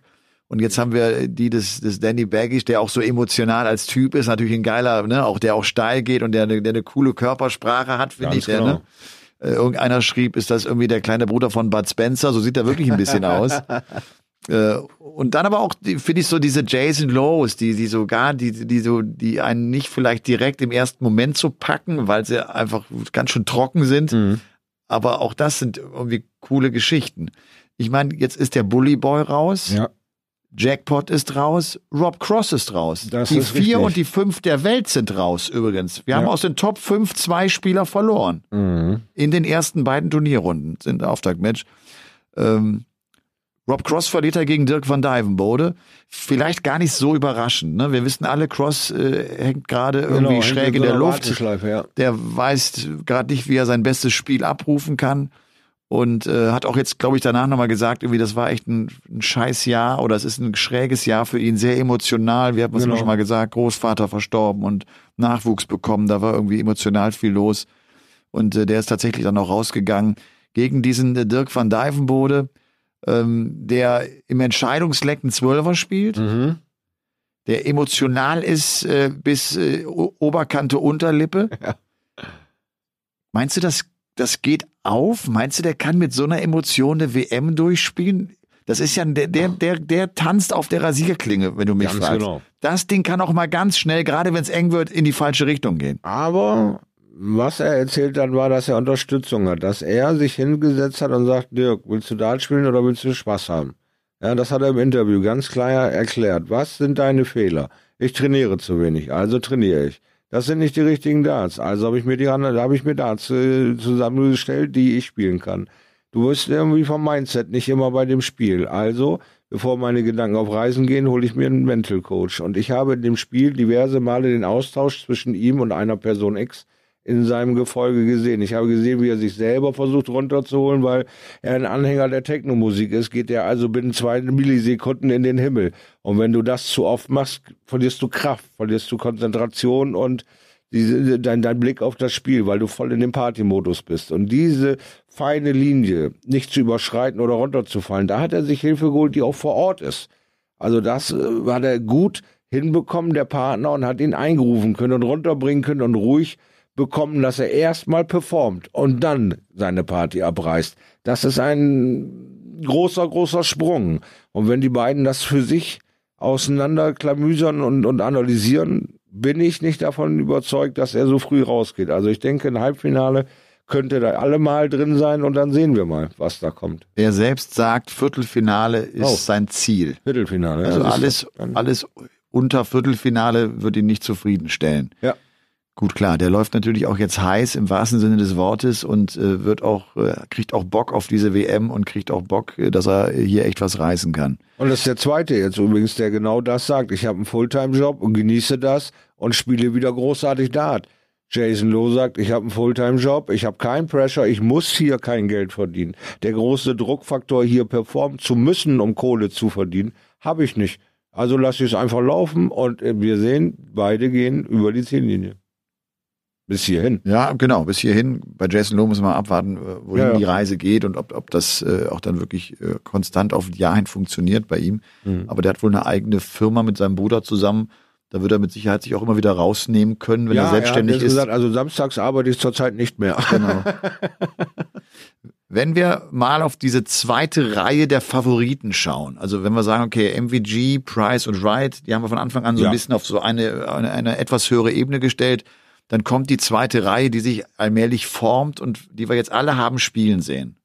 und jetzt haben wir die des, des Danny Baggish, der auch so emotional als Typ ist, natürlich ein geiler, ne, auch der auch steil geht und der, der eine coole Körpersprache hat, finde ich. Der, ne? Genau. Äh, irgendeiner schrieb, ist das irgendwie der kleine Bruder von Bud Spencer, so sieht er wirklich ein bisschen aus. Äh, und dann aber auch, finde ich so diese Jason Lowe's, die, die sogar, die, die so, die einen nicht vielleicht direkt im ersten Moment so packen, weil sie einfach ganz schön trocken sind. Mhm. Aber auch das sind irgendwie coole Geschichten. Ich meine, jetzt ist der Bully Boy raus. Ja. Jackpot ist raus, Rob Cross ist raus. Das die ist vier richtig. und die fünf der Welt sind raus übrigens. Wir ja. haben aus den Top fünf zwei Spieler verloren. Mhm. In den ersten beiden Turnierrunden sind Auftaktmatch. Ähm, Rob Cross verliert er gegen Dirk van Dijvenbode. Vielleicht gar nicht so überraschend. Ne? Wir wissen alle, Cross äh, hängt gerade genau, irgendwie schräg in, in der Luft. Ja. Der weiß gerade nicht, wie er sein bestes Spiel abrufen kann. Und äh, hat auch jetzt, glaube ich, danach nochmal gesagt, irgendwie, das war echt ein, ein scheiß Jahr oder es ist ein schräges Jahr für ihn, sehr emotional. Wir haben es genau. schon mal gesagt, Großvater verstorben und Nachwuchs bekommen, da war irgendwie emotional viel los. Und äh, der ist tatsächlich dann auch rausgegangen gegen diesen äh, Dirk van Dijvenbode, ähm, der im Entscheidungsleck einen Zwölfer spielt, mhm. der emotional ist äh, bis äh, Oberkante Unterlippe. Ja. Meinst du, das, das geht auf? Meinst du, der kann mit so einer Emotion eine WM durchspielen? Das ist ja der, der, der, der tanzt auf der Rasierklinge, wenn du mich ganz fragst. Genau. Das Ding kann auch mal ganz schnell, gerade wenn es eng wird, in die falsche Richtung gehen. Aber was er erzählt dann war, dass er Unterstützung hat, dass er sich hingesetzt hat und sagt, Dirk, willst du Dart spielen oder willst du Spaß haben? Ja, das hat er im Interview ganz klar erklärt. Was sind deine Fehler? Ich trainiere zu wenig, also trainiere ich. Das sind nicht die richtigen Darts. Also habe ich mir die da habe ich mir Darts äh, zusammengestellt, die ich spielen kann. Du wirst irgendwie vom Mindset nicht immer bei dem Spiel. Also, bevor meine Gedanken auf Reisen gehen, hole ich mir einen Mental Coach. Und ich habe in dem Spiel diverse Male den Austausch zwischen ihm und einer Person X in seinem Gefolge gesehen. Ich habe gesehen, wie er sich selber versucht runterzuholen, weil er ein Anhänger der Technomusik ist, geht er also binnen zwei Millisekunden in den Himmel. Und wenn du das zu oft machst, verlierst du Kraft, verlierst du Konzentration und diese, dein, dein Blick auf das Spiel, weil du voll in dem Partymodus bist. Und diese feine Linie nicht zu überschreiten oder runterzufallen, da hat er sich Hilfe geholt, die auch vor Ort ist. Also das äh, hat er gut hinbekommen, der Partner, und hat ihn eingerufen können und runterbringen können und ruhig bekommen, dass er erstmal performt und dann seine Party abreißt. Das ist ein großer, großer Sprung. Und wenn die beiden das für sich auseinanderklamüsern und, und analysieren, bin ich nicht davon überzeugt, dass er so früh rausgeht. Also ich denke, ein Halbfinale könnte da alle mal drin sein und dann sehen wir mal, was da kommt. Er selbst sagt, Viertelfinale ist oh. sein Ziel. Viertelfinale. Also alles, alles unter Viertelfinale wird ihn nicht zufriedenstellen. Ja. Gut, klar, der läuft natürlich auch jetzt heiß im wahrsten Sinne des Wortes und äh, wird auch, äh, kriegt auch Bock auf diese WM und kriegt auch Bock, äh, dass er hier echt was reißen kann. Und das ist der zweite jetzt übrigens, der genau das sagt. Ich habe einen Fulltime-Job und genieße das und spiele wieder großartig Dart. Jason Lowe sagt, ich habe einen Fulltime-Job, ich habe keinen Pressure, ich muss hier kein Geld verdienen. Der große Druckfaktor hier performen zu müssen, um Kohle zu verdienen, habe ich nicht. Also lasse ich es einfach laufen und äh, wir sehen, beide gehen über die Ziellinie. Bis hierhin. Ja, genau, bis hierhin. Bei Jason Lowe muss man abwarten, äh, wohin ja, ja. die Reise geht und ob, ob das äh, auch dann wirklich äh, konstant auf ein Jahr hin funktioniert bei ihm. Mhm. Aber der hat wohl eine eigene Firma mit seinem Bruder zusammen. Da wird er mit Sicherheit sich auch immer wieder rausnehmen können, wenn ja, er selbstständig er ist. Gesagt, also samstags arbeite ich zurzeit nicht mehr. Genau. wenn wir mal auf diese zweite Reihe der Favoriten schauen, also wenn wir sagen, okay, MVG, Price und Wright, die haben wir von Anfang an so ein bisschen auf so eine, eine, eine etwas höhere Ebene gestellt. Dann kommt die zweite Reihe, die sich allmählich formt und die wir jetzt alle haben spielen sehen.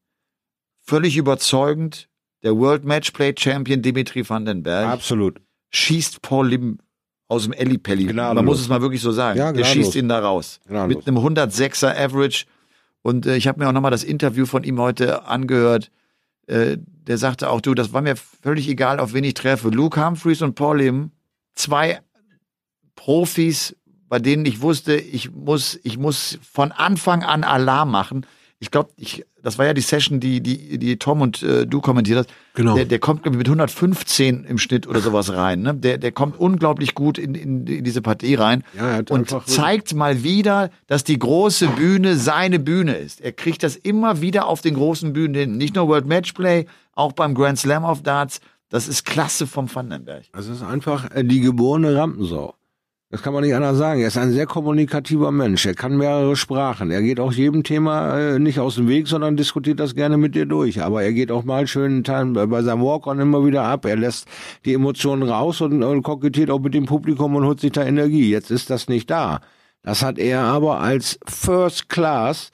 Völlig überzeugend, der World Matchplay Champion Dimitri Vandenberg. Absolut. Schießt Paul Lim aus dem Ellipelli. Man muss es mal wirklich so sagen. Ja, der schießt ihn da raus. Gnadenlos. Mit einem 106er Average. Und äh, ich habe mir auch nochmal das Interview von ihm heute angehört. Äh, der sagte auch, du, das war mir völlig egal, auf wen ich treffe. Luke Humphreys und Paul Lim, zwei Profis, bei denen ich wusste, ich muss, ich muss von Anfang an Alarm machen. Ich glaube, ich, das war ja die Session, die, die, die Tom und äh, du kommentiert hast. Genau. Der, der kommt mit 115 im Schnitt oder sowas rein. Ne? Der, der kommt unglaublich gut in, in, in diese Partie rein ja, und zeigt mal wieder, dass die große Bühne seine Bühne ist. Er kriegt das immer wieder auf den großen Bühnen hin. Nicht nur World Matchplay, auch beim Grand Slam of Darts. Das ist klasse vom Vandenberg. Das ist einfach äh, die geborene Rampensau. Das kann man nicht anders sagen. Er ist ein sehr kommunikativer Mensch. Er kann mehrere Sprachen. Er geht auch jedem Thema äh, nicht aus dem Weg, sondern diskutiert das gerne mit dir durch. Aber er geht auch mal schön bei seinem Walk-on immer wieder ab. Er lässt die Emotionen raus und, und kokettiert auch mit dem Publikum und holt sich da Energie. Jetzt ist das nicht da. Das hat er aber als First Class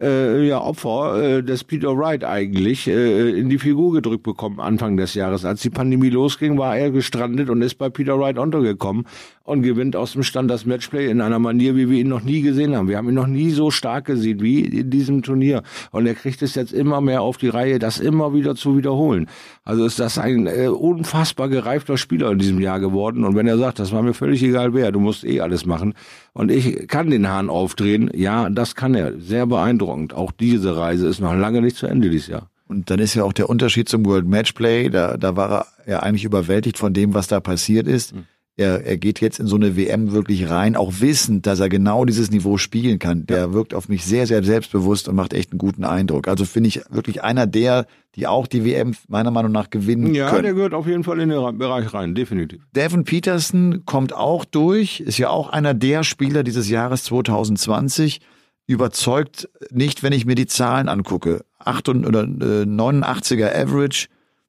äh, ja, Opfer äh, des Peter Wright eigentlich äh, in die Figur gedrückt bekommen Anfang des Jahres. Als die Pandemie losging, war er gestrandet und ist bei Peter Wright untergekommen. und gewinnt aus dem Stand das Matchplay in einer Manier, wie wir ihn noch nie gesehen haben. Wir haben ihn noch nie so stark gesehen wie in diesem Turnier. Und er kriegt es jetzt immer mehr auf die Reihe, das immer wieder zu wiederholen. Also ist das ein äh, unfassbar gereifter Spieler in diesem Jahr geworden. Und wenn er sagt, das war mir völlig egal wer, du musst eh alles machen. Und ich kann den Hahn aufdrehen. Ja, das kann er. Sehr beeindruckend. Auch diese Reise ist noch lange nicht zu Ende dieses Jahr. Und dann ist ja auch der Unterschied zum World Matchplay. Da, da war er ja eigentlich überwältigt von dem, was da passiert ist. Mhm. Er, er geht jetzt in so eine WM wirklich rein, auch wissend, dass er genau dieses Niveau spielen kann. Der ja. wirkt auf mich sehr, sehr selbstbewusst und macht echt einen guten Eindruck. Also finde ich wirklich einer der, die auch die WM meiner Meinung nach gewinnen ja, können. Ja, der gehört auf jeden Fall in den Bereich rein, definitiv. Devin Peterson kommt auch durch, ist ja auch einer der Spieler dieses Jahres 2020 überzeugt nicht, wenn ich mir die Zahlen angucke. 8 oder äh, 89er Average,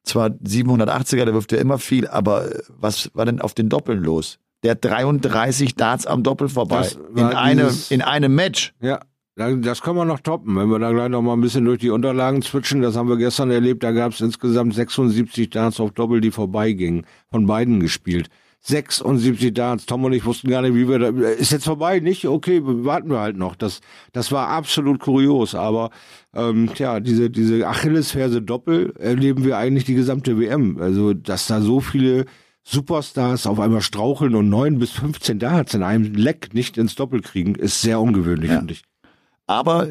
zwar 780er, der wirft ja immer viel, aber äh, was war denn auf den Doppeln los? Der hat 33 Darts am Doppel vorbei. In, eine, in einem Match. Ja, das können wir noch toppen, wenn wir da gleich noch mal ein bisschen durch die Unterlagen switchen. Das haben wir gestern erlebt. Da gab es insgesamt 76 Darts auf Doppel, die vorbeigingen. Von beiden gespielt. 76 Darts. Tom und ich wussten gar nicht, wie wir da, ist jetzt vorbei, nicht? Okay, warten wir halt noch. Das, das war absolut kurios, aber, ähm, tja, diese, diese Achillesferse Doppel erleben wir eigentlich die gesamte WM. Also, dass da so viele Superstars auf einmal straucheln und neun bis 15 Darts in einem Leck nicht ins Doppel kriegen, ist sehr ungewöhnlich, ja. finde ich. Aber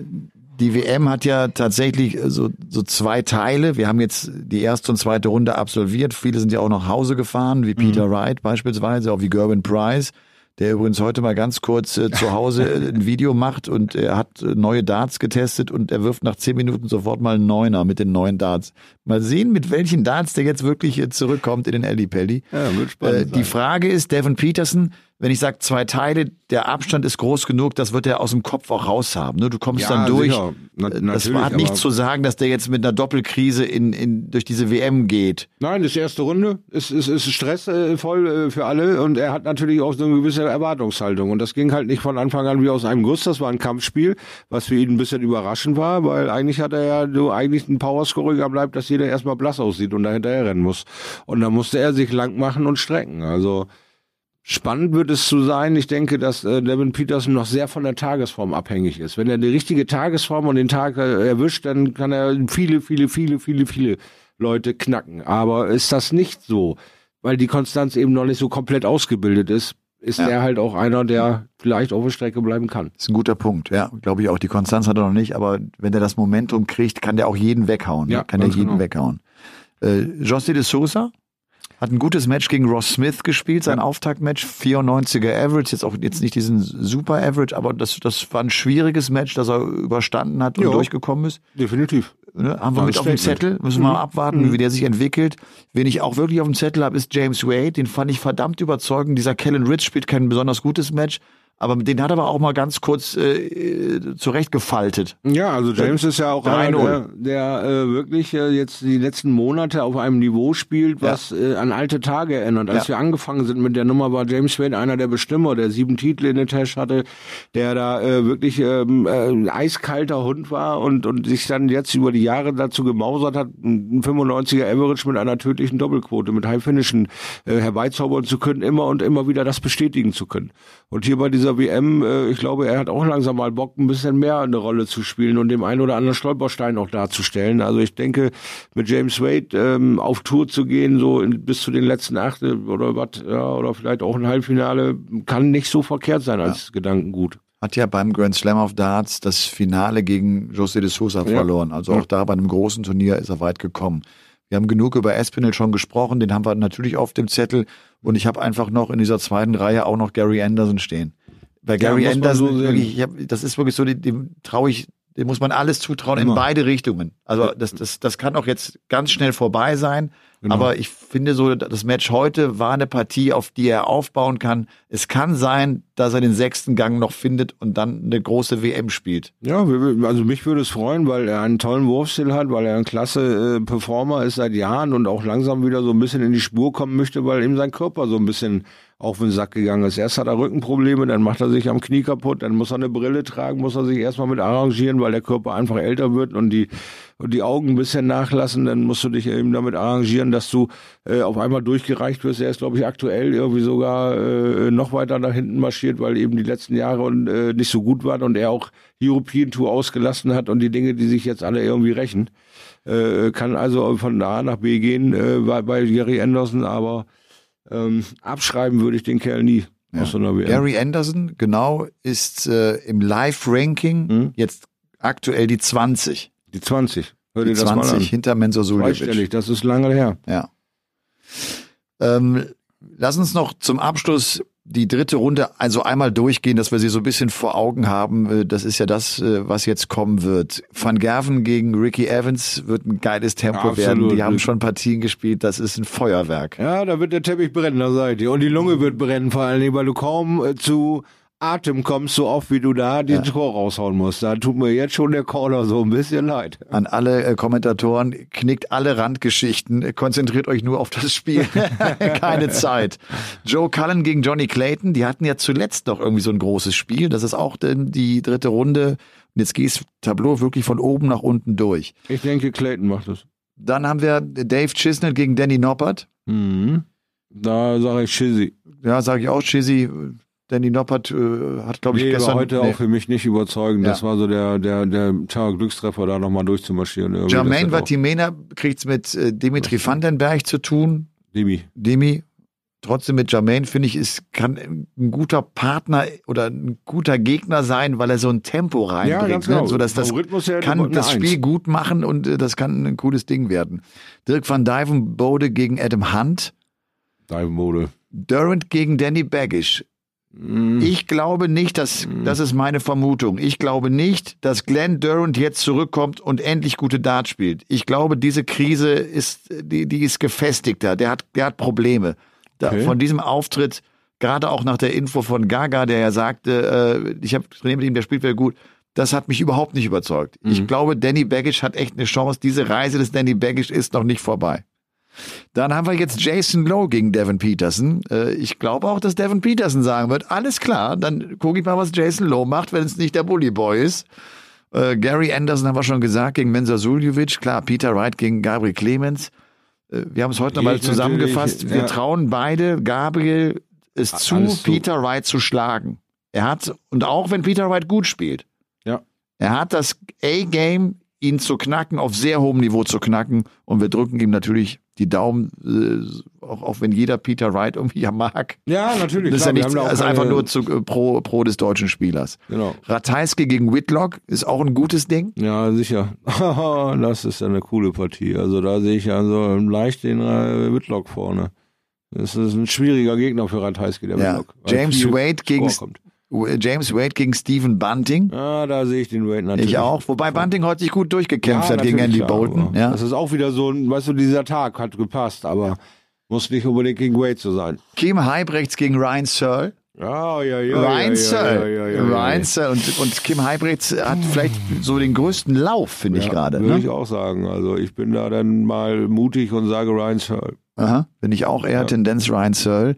die WM hat ja tatsächlich äh, so, so zwei Teile. Wir haben jetzt die erste und zweite Runde absolviert. Viele sind ja auch nach Hause gefahren, wie Peter mhm. Wright beispielsweise, auch wie Gerwin Price, der übrigens heute mal ganz kurz äh, zu Hause äh, ein Video macht und er hat äh, neue Darts getestet und er wirft nach zehn Minuten sofort mal einen Neuner mit den neuen Darts. Mal sehen, mit welchen Darts der jetzt wirklich äh, zurückkommt in den Ellie Pelli. Ja, wird spannend äh, die Frage ist, Devin Peterson, wenn ich sage zwei Teile, der Abstand ist groß genug, das wird er aus dem Kopf auch raus haben. Ne? Du kommst ja, dann durch. Na, das hat nichts zu sagen, dass der jetzt mit einer Doppelkrise in, in, durch diese WM geht. Nein, das ist die erste Runde. Es ist, ist stressvoll äh, für alle und er hat natürlich auch so eine gewisse Erwartungshaltung. Und das ging halt nicht von Anfang an wie aus einem Guss. Das war ein Kampfspiel, was für ihn ein bisschen überraschend war, weil eigentlich hat er ja nur eigentlich ein Powerscoriger bleibt, dass jeder erstmal blass aussieht und da hinterher rennen muss. Und da musste er sich lang machen und strecken. Also Spannend wird es zu sein. Ich denke, dass äh, Devin Peterson noch sehr von der Tagesform abhängig ist. Wenn er die richtige Tagesform und den Tag äh, erwischt, dann kann er viele, viele, viele, viele, viele Leute knacken. Aber ist das nicht so, weil die Konstanz eben noch nicht so komplett ausgebildet ist, ist ja. er halt auch einer, der vielleicht auf der Strecke bleiben kann. Das ist ein guter Punkt, ja, glaube ich auch. Die Konstanz hat er noch nicht, aber wenn er das Momentum kriegt, kann der auch jeden weghauen. Ja, kann der jeden genau. weghauen. Äh, José de Sousa, hat ein gutes Match gegen Ross Smith gespielt, sein. Auftaktmatch, 94er Average, jetzt auch jetzt nicht diesen super Average, aber das, das war ein schwieriges Match, das er überstanden hat und jo, durchgekommen ist. Definitiv. Ne, haben wir mit auf dem Zettel, müssen wir mhm. mal abwarten, mhm. wie der sich entwickelt. Wen ich auch wirklich auf dem Zettel habe, ist James Wade, den fand ich verdammt überzeugend. Dieser Kellen Ritz spielt kein besonders gutes Match, aber den hat er aber auch mal ganz kurz äh, zurechtgefaltet. Ja, also James ist ja auch einer, der, der äh, wirklich äh, jetzt die letzten Monate auf einem Niveau spielt, was ja. äh, an alte Tage erinnert. Als ja. wir angefangen sind mit der Nummer, war James Wade einer der Bestimmer, der sieben Titel in der Tasche hatte, der da äh, wirklich ähm, äh, ein eiskalter Hund war und, und sich dann jetzt über die Jahre dazu gemausert hat, ein 95er Average mit einer tödlichen Doppelquote, mit High Finishen äh, herbeizaubern zu können, immer und immer wieder das bestätigen zu können. Und hier bei dieser dieser WM, äh, ich glaube, er hat auch langsam mal Bock, ein bisschen mehr eine Rolle zu spielen und dem einen oder anderen Stolperstein auch darzustellen. Also ich denke, mit James Wade ähm, auf Tour zu gehen, so in, bis zu den letzten Achte oder was, ja, oder vielleicht auch ein Halbfinale, kann nicht so verkehrt sein als ja. Gedankengut hat ja beim Grand Slam of Darts das Finale gegen José de Sousa ja. verloren. Also auch da bei einem großen Turnier ist er weit gekommen. Wir haben genug über Espinel schon gesprochen, den haben wir natürlich auf dem Zettel. Und ich habe einfach noch in dieser zweiten Reihe auch noch Gary Anderson stehen. Bei Gary ja, Anderson, so wirklich, ich hab, das ist wirklich so, dem, dem traue ich, dem muss man alles zutrauen Immer. in beide Richtungen. Also das, das, das kann auch jetzt ganz schnell vorbei sein. Genau. Aber ich finde so, das Match heute war eine Partie, auf die er aufbauen kann. Es kann sein, dass er den sechsten Gang noch findet und dann eine große WM spielt. Ja, also mich würde es freuen, weil er einen tollen Wurfstil hat, weil er ein klasse äh, Performer ist seit Jahren und auch langsam wieder so ein bisschen in die Spur kommen möchte, weil ihm sein Körper so ein bisschen auf den Sack gegangen ist. Erst hat er Rückenprobleme, dann macht er sich am Knie kaputt, dann muss er eine Brille tragen, muss er sich erstmal mit arrangieren, weil der Körper einfach älter wird und die, und die Augen ein bisschen nachlassen. Dann musst du dich eben damit arrangieren, dass du äh, auf einmal durchgereicht wirst. Er ist, glaube ich, aktuell irgendwie sogar äh, noch weiter nach hinten marschiert, weil eben die letzten Jahre und, äh, nicht so gut waren und er auch European Tour ausgelassen hat und die Dinge, die sich jetzt alle irgendwie rächen. Äh, kann also von A nach B gehen äh, bei, bei Gary Anderson, aber ähm, abschreiben würde ich den Kerl nie. Ja. Aus so einer WM. Gary Anderson, genau, ist äh, im Live-Ranking hm? jetzt aktuell die 20. Die 20. Hör dir die 20 hinter Mensur Suljevic. das ist lange her. Ja. Ähm, lass uns noch zum Abschluss die dritte Runde also einmal durchgehen, dass wir sie so ein bisschen vor Augen haben. Äh, das ist ja das, äh, was jetzt kommen wird. Van Gerven gegen Ricky Evans wird ein geiles Tempo ja, werden. Die haben schon Partien gespielt. Das ist ein Feuerwerk. Ja, da wird der Teppich brennen, da seid ihr. Und die Lunge wird brennen, vor allem, weil du kaum äh, zu Atem kommst, so oft wie du da den ja. Tor raushauen musst. Da tut mir jetzt schon der Caller so ein bisschen leid. An alle äh, Kommentatoren, knickt alle Randgeschichten, konzentriert euch nur auf das Spiel. Keine Zeit. Joe Cullen gegen Johnny Clayton, die hatten ja zuletzt noch irgendwie so ein großes Spiel. Das ist auch denn die dritte Runde. Und jetzt gehst Tableau wirklich von oben nach unten durch. Ich denke, Clayton macht das. Dann haben wir Dave Chisnell gegen Danny Noppert. Mhm. Da sage ich Chizzy. Ja, sage ich auch Chizzy. Danny Noppert äh, hat, glaube ich, nee, gestern... heute nee. auch für mich nicht überzeugend. Ja. Das war so der, der, der tja, Glückstreffer, da nochmal durchzumarschieren. Jermaine Vatimena kriegt's mit äh, Dimitri Vandenberg zu tun. Demi. Demi. Trotzdem mit Jermaine, finde ich, ist, kann ein guter Partner oder ein guter Gegner sein, weil er so ein Tempo reinbringt. Ja, ganz ne? genau. so dass das ja kann das Spiel Eins. gut machen und äh, das kann ein cooles Ding werden. Dirk van Dijvenbode gegen Adam Hunt. Dijvenbode. Durant gegen Danny Baggish. Mhm. Ich glaube nicht, dass, mhm. das ist meine Vermutung. Ich glaube nicht, dass Glenn Durant jetzt zurückkommt und endlich gute Dart spielt. Ich glaube, diese Krise ist, die, die ist gefestigter. Der hat, der hat Probleme. Da, okay. Von diesem Auftritt, gerade auch nach der Info von Gaga, der ja sagte, äh, ich habe trainiert mit ihm, der spielt wieder gut. Das hat mich überhaupt nicht überzeugt. Mhm. Ich glaube, Danny Baggage hat echt eine Chance. Diese Reise des Danny Baggage ist noch nicht vorbei. Dann haben wir jetzt Jason Lowe gegen Devin Peterson. Äh, ich glaube auch, dass Devin Peterson sagen wird, alles klar, dann gucke ich mal, was Jason Lowe macht, wenn es nicht der Bully Boy ist. Äh, Gary Anderson haben wir schon gesagt, gegen Mensa Suljovic. Klar, Peter Wright gegen Gabriel Clemens. Äh, wir haben es heute nochmal zusammengefasst. Wir ja. trauen beide Gabriel es zu, Peter Wright zu schlagen. Er hat, und auch wenn Peter Wright gut spielt, ja. er hat das A-Game, ihn zu knacken, auf sehr hohem Niveau zu knacken. Und wir drücken ihm natürlich die Daumen, äh, auch, auch wenn jeder Peter Wright irgendwie ja mag. Ja, natürlich. Das ist ja nicht, das ist einfach nur zu, äh, pro, pro des deutschen Spielers. Genau. Ratajski gegen Whitlock ist auch ein gutes Ding. Ja, sicher. das ist ja eine coole Partie. Also da sehe ich ja so leicht den äh, Whitlock vorne. Das ist ein schwieriger Gegner für Ratajski, der ja. Whitlock. James Wade gegen, James Wade gegen Stephen Bunting. Ah, da sehe ich den Wade natürlich. Ich auch. Wobei Bunting heute sich gut durchgekämpft ja, hat gegen Andy Bolton. Ja. Das ist auch wieder so ein, weißt du, dieser Tag hat gepasst, aber muss nicht unbedingt gegen Wade zu sein. Kim Heibrechts gegen Ryan Searle. Ja, ja, ja. Ryan ja, Searle. Ja, ja, Ryan Searle. Und, und Kim Heibrechts hat vielleicht so den größten Lauf, finde ich gerade. Würde ne? ich auch sagen. Also ich bin da dann mal mutig und sage Ryan Searle. Aha, bin ich auch eher Tendenz Ryan Searle.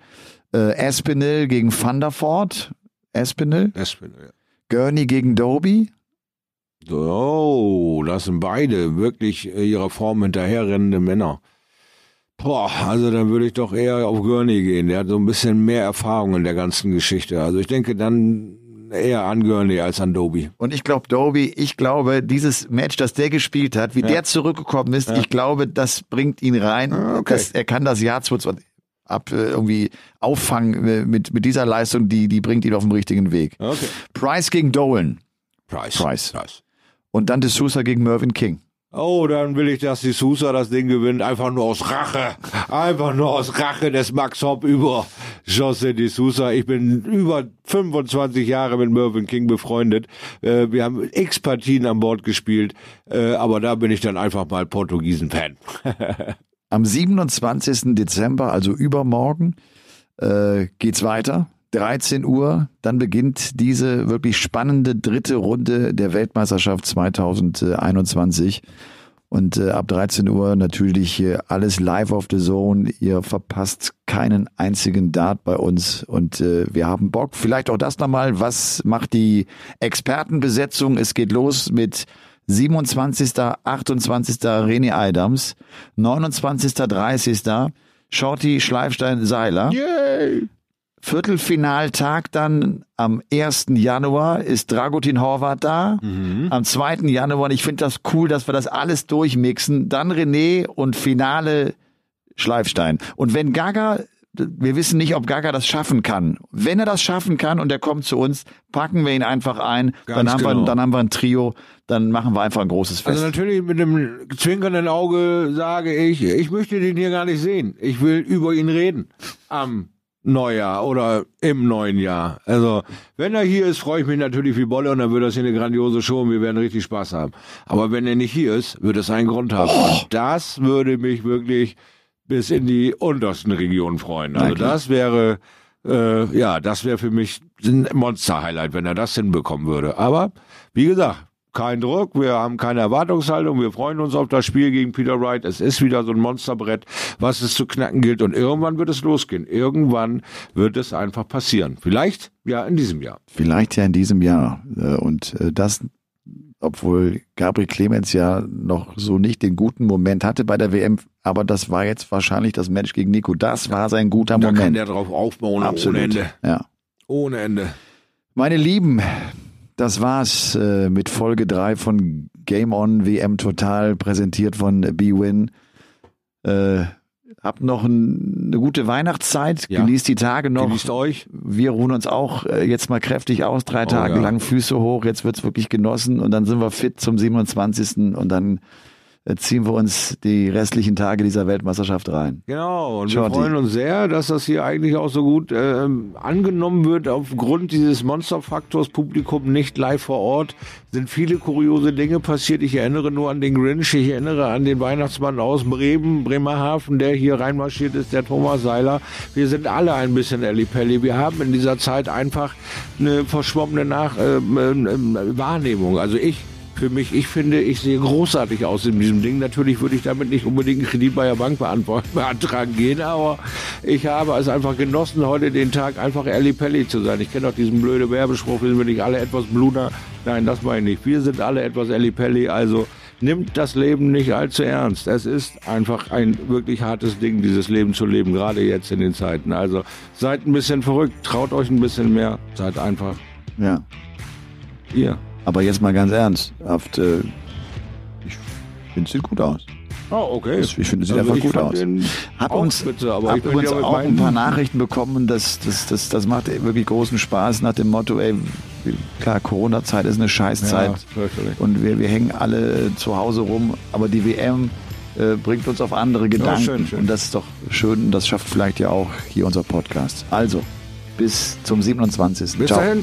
Äh, Espinel gegen Thunderford. Espinel. Espinel, ja. Gurney gegen Doby. Oh, das sind beide wirklich äh, ihrer Form hinterherrennende Männer. Boah, also dann würde ich doch eher auf Gurney gehen. Der hat so ein bisschen mehr Erfahrung in der ganzen Geschichte. Also ich denke dann eher an Gurney als an Doby. Und ich glaube, Doby, ich glaube, dieses Match, das der gespielt hat, wie ja. der zurückgekommen ist, ja. ich glaube, das bringt ihn rein. Ah, okay. Das, er kann das Jahr 2020 ab äh, irgendwie auffangen äh, mit, mit dieser Leistung, die, die bringt ihn auf den richtigen Weg. Okay. Price gegen Dolan. Price. Price. Price. Und dann D'Souza gegen Mervyn King. Oh, dann will ich, dass die Sousa das Ding gewinnt, einfach nur aus Rache. Einfach nur aus Rache des Max Hopp über José de Sousa. Ich bin über 25 Jahre mit Mervyn King befreundet. Äh, wir haben x Partien an Bord gespielt, äh, aber da bin ich dann einfach mal Portugiesen-Fan. Am 27. Dezember, also übermorgen, äh, geht's weiter. 13 Uhr, dann beginnt diese wirklich spannende dritte Runde der Weltmeisterschaft 2021. Und äh, ab 13 Uhr natürlich äh, alles live auf the Zone. Ihr verpasst keinen einzigen Dart bei uns. Und äh, wir haben Bock. Vielleicht auch das nochmal. Was macht die Expertenbesetzung? Es geht los mit 27., 28. René Adams, 29., 30. Shorty Schleifstein Seiler. Yay! Viertelfinaltag dann am 1. Januar ist Dragutin Horvath da. Am 2. Januar, und ich finde das cool, dass wir das alles durchmixen. Dann René und Finale Schleifstein. Und wenn Gaga, wir wissen nicht, ob Gaga das schaffen kann. Wenn er das schaffen kann und er kommt zu uns, packen wir ihn einfach ein. Ganz Dann haben, wir, genau. dann haben wir ein Trio. Dann machen wir einfach ein großes Fest. Also natürlich mit einem zwinkernden Auge sage ich, ich möchte den hier gar nicht sehen. Ich will über ihn reden am Neujahr oder im neuen Jahr. Also wenn er hier ist, freue ich mich natürlich wie Bolle und dann wird das hier eine grandiose Show und wir werden richtig Spaß haben. Aber wenn er nicht hier ist, wird es einen Grund haben. Und das würde mich wirklich bis in die untersten Regionen freuen. Also das wäre äh, ja, das wäre für mich ein Monster-Highlight, wenn er das hinbekommen würde. Aber wie gesagt, kein Druck, wir haben keine Erwartungshaltung, wir freuen uns auf das Spiel gegen Peter Wright. Es ist wieder so ein Monsterbrett, was es zu knacken gilt und irgendwann wird es losgehen. Irgendwann wird es einfach passieren. Vielleicht ja in diesem Jahr. Vielleicht ja in diesem Jahr. Äh, Und äh, das, obwohl Gabriel Clemens ja noch so nicht den guten Moment hatte bei der WM, aber das war jetzt wahrscheinlich das Match gegen Nico. Das war sein guter Da kann Moment. der drauf aufbauen Absolut. ohne Ende. Ja. Ohne Ende. Meine Lieben, das war's äh, mit Folge 3 von Game On WM Total, präsentiert von B-Win. Äh, habt noch ein, eine gute Weihnachtszeit, Ja. genießt die Tage noch. Genießt euch. Wir ruhen uns auch äh, jetzt mal kräftig aus, drei Tage Oh ja. lang Füße hoch, jetzt wird's wirklich genossen und dann sind wir fit zum 27. und dann ziehen wir uns die restlichen Tage dieser Weltmeisterschaft rein. Genau, und Shorty. wir freuen uns sehr, dass das hier eigentlich auch so gut ähm, angenommen wird. Aufgrund dieses Monsterfaktors Publikum nicht live vor Ort sind viele kuriose Dinge passiert. Ich erinnere nur an den Grinch, ich erinnere an den Weihnachtsmann aus Bremen, Bremerhaven, der hier reinmarschiert ist, der Thomas Seiler. Wir sind alle ein bisschen Ellipelli. Wir haben in dieser Zeit einfach eine verschwommene Nach ähm, ähm, Wahrnehmung. Also ich für mich, ich finde, ich sehe großartig aus in diesem Ding. Natürlich würde ich damit nicht unbedingt einen Kredit bei der Bank beantragen gehen, aber ich habe es einfach genossen, heute den Tag einfach Elli Pelli zu sein. Ich kenne auch diesen blöden Werbespruch, wir sind nicht alle etwas bluner. Nein, das meine ich nicht. Wir sind alle etwas Elli Pelli, also nimmt das Leben nicht allzu ernst. Es ist einfach ein wirklich hartes Ding, dieses Leben zu leben, gerade jetzt in den Zeiten. Also seid ein bisschen verrückt, traut euch ein bisschen mehr, seid einfach Ja. ihr. Aber jetzt mal ganz ernst. Habt, äh, ich finde, es sieht gut aus. Oh, okay. Ich finde, es sieht einfach ich gut aus. Hab uns, spitze, hab übrigens ja auch ein paar Nachrichten bekommen, das, das, das, das macht wirklich großen Spaß nach dem Motto, ey, klar, Corona-Zeit ist eine Scheißzeit. Ja, und wir, wir hängen alle zu Hause rum, aber die WM äh, bringt uns auf andere Gedanken. schön, schön. Und das ist doch schön und das schafft vielleicht ja auch hier unser Podcast. Also, bis zum 27. Bis Ciao. dahin.